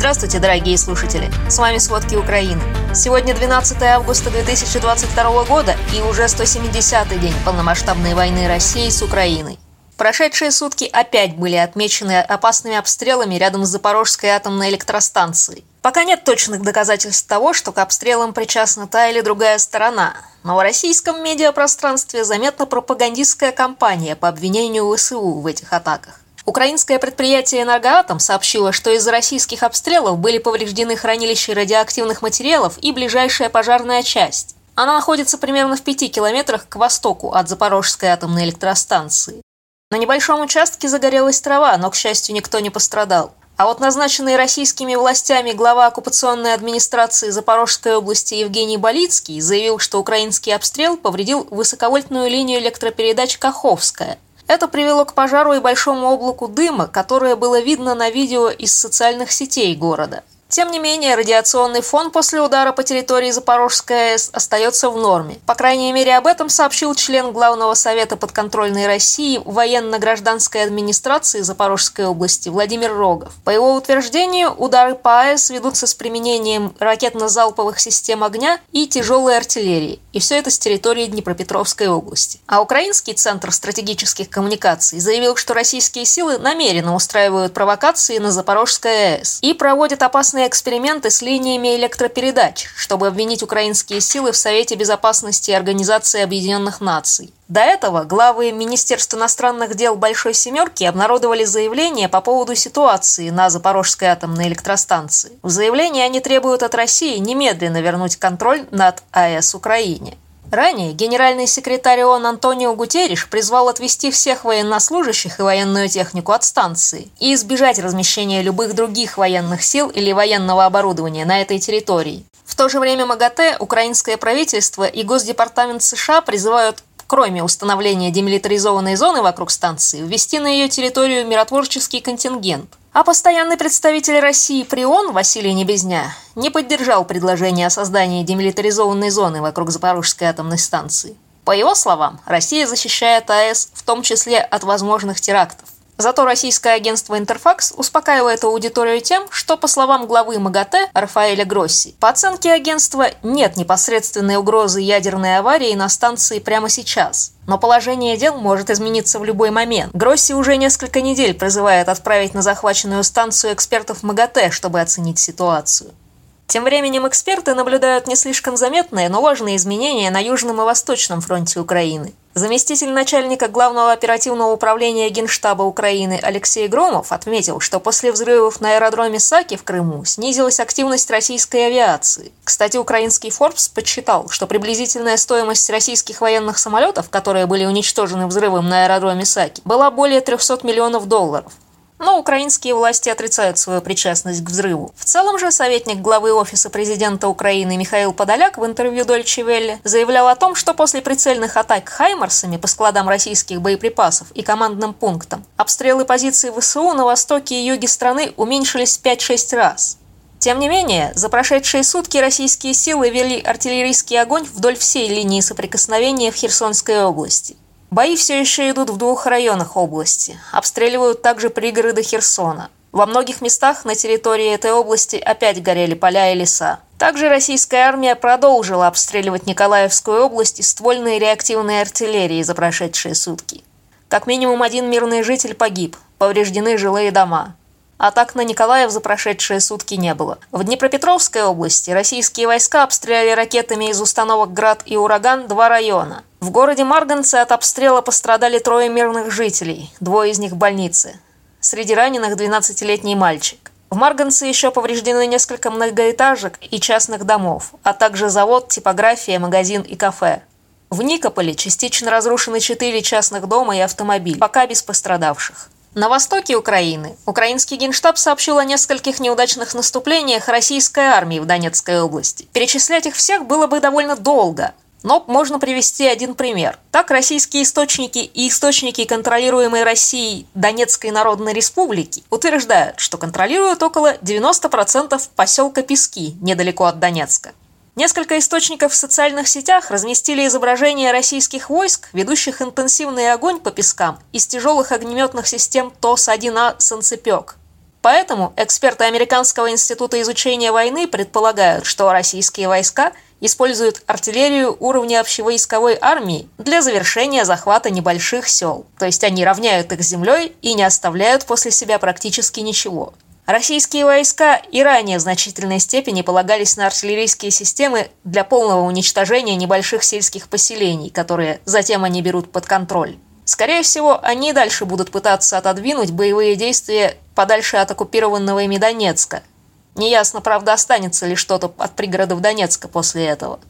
Здравствуйте, дорогие слушатели! С вами «Сводки Украины». Сегодня 12 августа 2022 года и уже 170-й день полномасштабной войны России с Украиной. Прошедшие сутки опять были отмечены опасными обстрелами рядом с Запорожской атомной электростанцией. Пока нет точных доказательств того, что к обстрелам причастна та или другая сторона, но в российском медиапространстве заметна пропагандистская кампания по обвинению ВСУ в этих атаках. Украинское предприятие «Энергоатом» сообщило, что из-за российских обстрелов были повреждены хранилища радиоактивных материалов и ближайшая пожарная часть. Она находится примерно в пяти километрах к востоку от Запорожской атомной электростанции. На небольшом участке загорелась трава, но, к счастью, никто не пострадал. А вот назначенный российскими властями глава оккупационной администрации Запорожской области Евгений Болицкий заявил, что украинский обстрел повредил высоковольтную линию электропередач «Каховская». Это привело к пожару и большому облаку дыма, которое было видно на видео из социальных сетей города. Тем не менее, радиационный фон после удара по территории Запорожской АЭС остается в норме. По крайней мере, об этом сообщил член Главного совета подконтрольной России военно-гражданской администрации Запорожской области Владимир Рогов. По его утверждению, удары по АЭС ведутся с применением ракетно-залповых систем огня и тяжелой артиллерии. И все это с территории Днепропетровской области. А Украинский центр стратегических коммуникаций заявил, что российские силы намеренно устраивают провокации на Запорожской АЭС и проводят опасные совместные эксперименты с линиями электропередач, чтобы обвинить украинские силы в Совете Безопасности Организации Объединенных Наций. До этого главы Министерства иностранных дел Большой Семерки обнародовали заявление по поводу ситуации на Запорожской атомной электростанции. В заявлении они требуют от России немедленно вернуть контроль над АЭС Украине. Ранее генеральный секретарь ООН Антонио Гутерриш призвал отвести всех военнослужащих и военную технику от станции и избежать размещения любых других военных сил или военного оборудования на этой территории. В то же время МАГАТЭ, украинское правительство и Госдепартамент США призывают кроме установления демилитаризованной зоны вокруг станции, ввести на ее территорию миротворческий контингент. А постоянный представитель России при ООН Василий Небезня не поддержал предложение о создании демилитаризованной зоны вокруг Запорожской атомной станции. По его словам, Россия защищает АЭС в том числе от возможных терактов. Зато российское агентство «Интерфакс» успокаивает аудиторию тем, что, по словам главы МАГАТЭ Рафаэля Гросси, по оценке агентства нет непосредственной угрозы ядерной аварии на станции прямо сейчас. Но положение дел может измениться в любой момент. Гросси уже несколько недель призывает отправить на захваченную станцию экспертов МАГАТЭ, чтобы оценить ситуацию. Тем временем эксперты наблюдают не слишком заметные, но важные изменения на Южном и Восточном фронте Украины. Заместитель начальника Главного оперативного управления Генштаба Украины Алексей Громов отметил, что после взрывов на аэродроме Саки в Крыму снизилась активность российской авиации. Кстати, украинский Forbes подсчитал, что приблизительная стоимость российских военных самолетов, которые были уничтожены взрывом на аэродроме Саки, была более 300 миллионов долларов но украинские власти отрицают свою причастность к взрыву. В целом же советник главы Офиса президента Украины Михаил Подоляк в интервью Дольче Велле заявлял о том, что после прицельных атак «Хаймарсами» по складам российских боеприпасов и командным пунктам обстрелы позиций ВСУ на востоке и юге страны уменьшились в 5-6 раз. Тем не менее, за прошедшие сутки российские силы вели артиллерийский огонь вдоль всей линии соприкосновения в Херсонской области. Бои все еще идут в двух районах области. Обстреливают также пригороды Херсона. Во многих местах на территории этой области опять горели поля и леса. Также российская армия продолжила обстреливать Николаевскую область ствольной реактивной артиллерии за прошедшие сутки. Как минимум один мирный житель погиб, повреждены жилые дома. Атак на Николаев за прошедшие сутки не было. В Днепропетровской области российские войска обстреляли ракетами из установок «Град» и «Ураган» два района. В городе Марганце от обстрела пострадали трое мирных жителей, двое из них в больнице. Среди раненых 12-летний мальчик. В Марганце еще повреждены несколько многоэтажек и частных домов, а также завод, типография, магазин и кафе. В Никополе частично разрушены четыре частных дома и автомобиль, пока без пострадавших. На востоке Украины украинский генштаб сообщил о нескольких неудачных наступлениях российской армии в Донецкой области. Перечислять их всех было бы довольно долго, но можно привести один пример. Так, российские источники и источники, контролируемые Россией Донецкой Народной Республики, утверждают, что контролируют около 90% поселка Пески, недалеко от Донецка. Несколько источников в социальных сетях разместили изображения российских войск, ведущих интенсивный огонь по пескам из тяжелых огнеметных систем ТОС-1А «Санцепек». Поэтому эксперты Американского института изучения войны предполагают, что российские войска используют артиллерию уровня общевойсковой армии для завершения захвата небольших сел. То есть они равняют их землей и не оставляют после себя практически ничего. Российские войска и ранее в значительной степени полагались на артиллерийские системы для полного уничтожения небольших сельских поселений, которые затем они берут под контроль. Скорее всего, они дальше будут пытаться отодвинуть боевые действия подальше от оккупированного ими Донецка. Неясно, правда, останется ли что-то от пригородов Донецка после этого.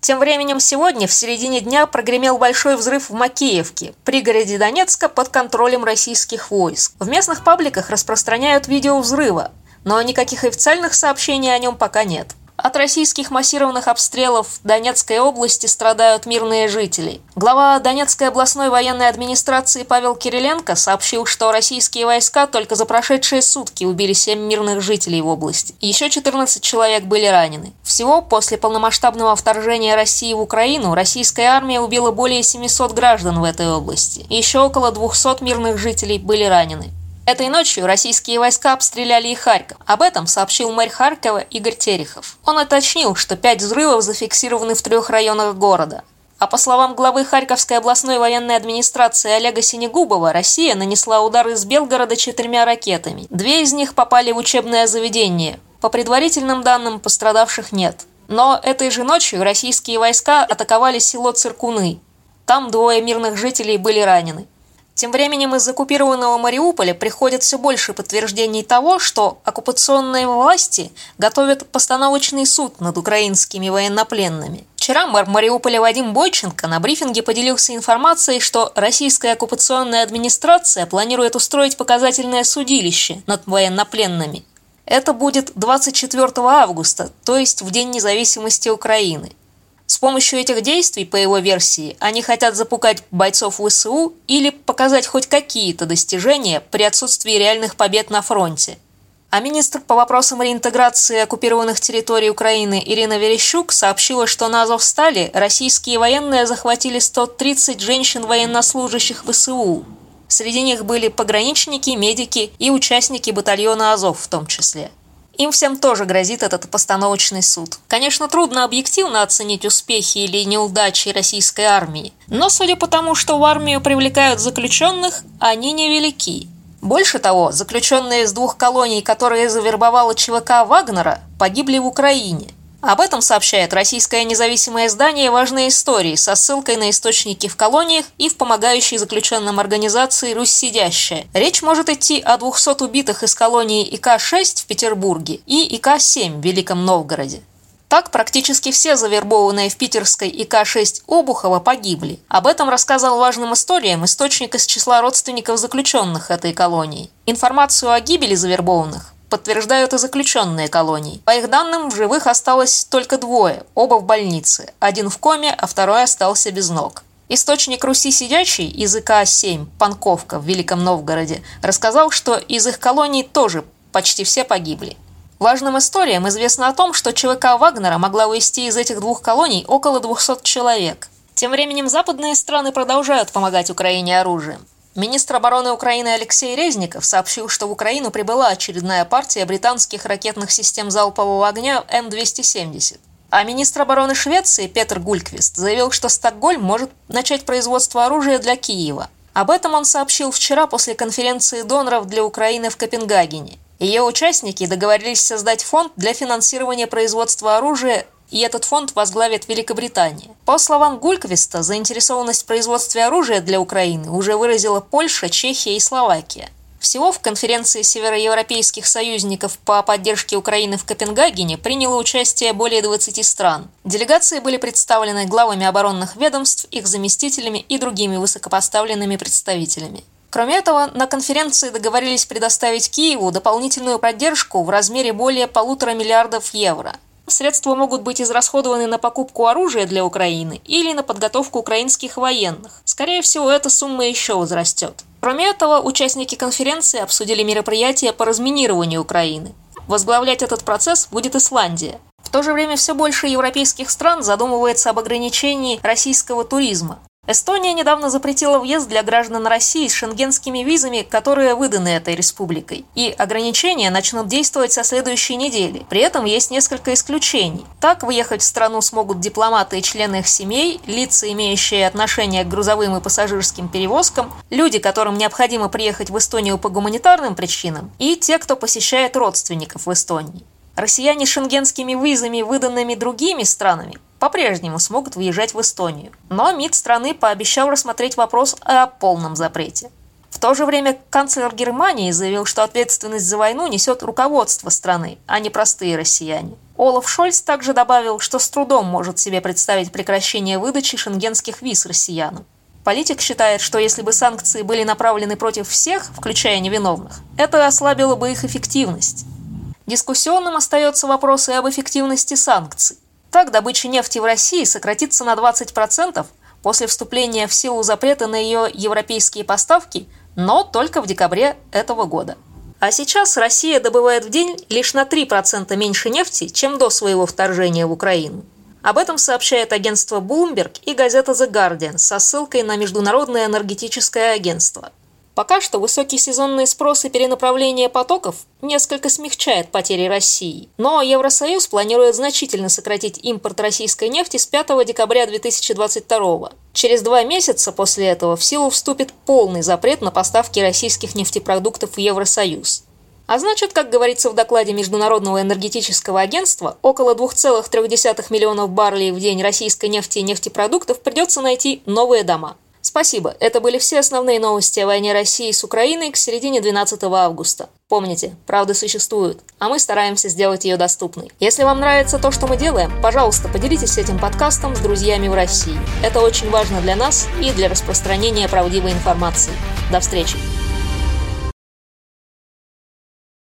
Тем временем сегодня, в середине дня, прогремел большой взрыв в Макеевке, пригороде Донецка под контролем российских войск. В местных пабликах распространяют видео взрыва, но никаких официальных сообщений о нем пока нет. От российских массированных обстрелов в Донецкой области страдают мирные жители. Глава Донецкой областной военной администрации Павел Кириленко сообщил, что российские войска только за прошедшие сутки убили 7 мирных жителей в области. Еще 14 человек были ранены. Всего после полномасштабного вторжения России в Украину российская армия убила более 700 граждан в этой области. Еще около 200 мирных жителей были ранены. Этой ночью российские войска обстреляли и Харьков. Об этом сообщил мэр Харькова Игорь Терехов. Он уточнил, что пять взрывов зафиксированы в трех районах города. А по словам главы Харьковской областной военной администрации Олега Синегубова, Россия нанесла удары из Белгорода четырьмя ракетами. Две из них попали в учебное заведение. По предварительным данным, пострадавших нет. Но этой же ночью российские войска атаковали село Циркуны. Там двое мирных жителей были ранены. Тем временем из оккупированного Мариуполя приходит все больше подтверждений того, что оккупационные власти готовят постановочный суд над украинскими военнопленными. Вчера мэр Мариуполя Вадим Бойченко на брифинге поделился информацией, что российская оккупационная администрация планирует устроить показательное судилище над военнопленными. Это будет 24 августа, то есть в День независимости Украины. С помощью этих действий, по его версии, они хотят запугать бойцов ВСУ или показать хоть какие-то достижения при отсутствии реальных побед на фронте. А министр по вопросам реинтеграции оккупированных территорий Украины Ирина Верещук сообщила, что на Азовстале российские военные захватили 130 женщин-военнослужащих ВСУ. Среди них были пограничники, медики и участники батальона Азов в том числе. Им всем тоже грозит этот постановочный суд. Конечно, трудно объективно оценить успехи или неудачи российской армии, но судя по тому, что в армию привлекают заключенных, они невелики. Больше того, заключенные из двух колоний, которые завербовала ЧВК Вагнера, погибли в Украине. Об этом сообщает российское независимое издание «Важные истории» со ссылкой на источники в колониях и в помогающей заключенным организации «Русь сидящая». Речь может идти о 200 убитых из колонии ИК-6 в Петербурге и ИК-7 в Великом Новгороде. Так практически все завербованные в питерской ИК-6 Обухова погибли. Об этом рассказал важным историям источник из числа родственников заключенных этой колонии. Информацию о гибели завербованных подтверждают и заключенные колонии. По их данным, в живых осталось только двое, оба в больнице. Один в коме, а второй остался без ног. Источник Руси сидячий из ИК-7 Панковка в Великом Новгороде рассказал, что из их колоний тоже почти все погибли. Важным историям известно о том, что ЧВК Вагнера могла увезти из этих двух колоний около 200 человек. Тем временем западные страны продолжают помогать Украине оружием. Министр обороны Украины Алексей Резников сообщил, что в Украину прибыла очередная партия британских ракетных систем залпового огня М-270. А министр обороны Швеции Петр Гульквист заявил, что Стокгольм может начать производство оружия для Киева. Об этом он сообщил вчера после конференции доноров для Украины в Копенгагене. Ее участники договорились создать фонд для финансирования производства оружия и этот фонд возглавит Великобритания. По словам Гульквиста, заинтересованность в производстве оружия для Украины уже выразила Польша, Чехия и Словакия. Всего в конференции североевропейских союзников по поддержке Украины в Копенгагене приняло участие более 20 стран. Делегации были представлены главами оборонных ведомств, их заместителями и другими высокопоставленными представителями. Кроме этого, на конференции договорились предоставить Киеву дополнительную поддержку в размере более полутора миллиардов евро – Средства могут быть израсходованы на покупку оружия для Украины или на подготовку украинских военных. Скорее всего, эта сумма еще возрастет. Кроме этого, участники конференции обсудили мероприятия по разминированию Украины. Возглавлять этот процесс будет Исландия. В то же время все больше европейских стран задумывается об ограничении российского туризма. Эстония недавно запретила въезд для граждан России с шенгенскими визами, которые выданы этой республикой. И ограничения начнут действовать со следующей недели. При этом есть несколько исключений. Так, выехать в страну смогут дипломаты и члены их семей, лица, имеющие отношение к грузовым и пассажирским перевозкам, люди, которым необходимо приехать в Эстонию по гуманитарным причинам, и те, кто посещает родственников в Эстонии. Россияне с шенгенскими визами, выданными другими странами, по-прежнему смогут въезжать в Эстонию. Но МИД страны пообещал рассмотреть вопрос о полном запрете. В то же время канцлер Германии заявил, что ответственность за войну несет руководство страны, а не простые россияне. Олаф Шольц также добавил, что с трудом может себе представить прекращение выдачи шенгенских виз россиянам. Политик считает, что если бы санкции были направлены против всех, включая невиновных, это ослабило бы их эффективность. Дискуссионным остается вопрос и об эффективности санкций. Так, добыча нефти в России сократится на 20% после вступления в силу запрета на ее европейские поставки, но только в декабре этого года. А сейчас Россия добывает в день лишь на 3% меньше нефти, чем до своего вторжения в Украину. Об этом сообщает агентство Bloomberg и газета The Guardian со ссылкой на Международное энергетическое агентство. Пока что высокий сезонный спрос и перенаправление потоков несколько смягчает потери России. Но Евросоюз планирует значительно сократить импорт российской нефти с 5 декабря 2022 Через два месяца после этого в силу вступит полный запрет на поставки российских нефтепродуктов в Евросоюз. А значит, как говорится в докладе Международного энергетического агентства, около 2,3 миллионов баррелей в день российской нефти и нефтепродуктов придется найти новые дома – Спасибо. Это были все основные новости о войне России с Украиной к середине 12 августа. Помните, правда существует, а мы стараемся сделать ее доступной. Если вам нравится то, что мы делаем, пожалуйста, поделитесь этим подкастом с друзьями в России. Это очень важно для нас и для распространения правдивой информации. До встречи!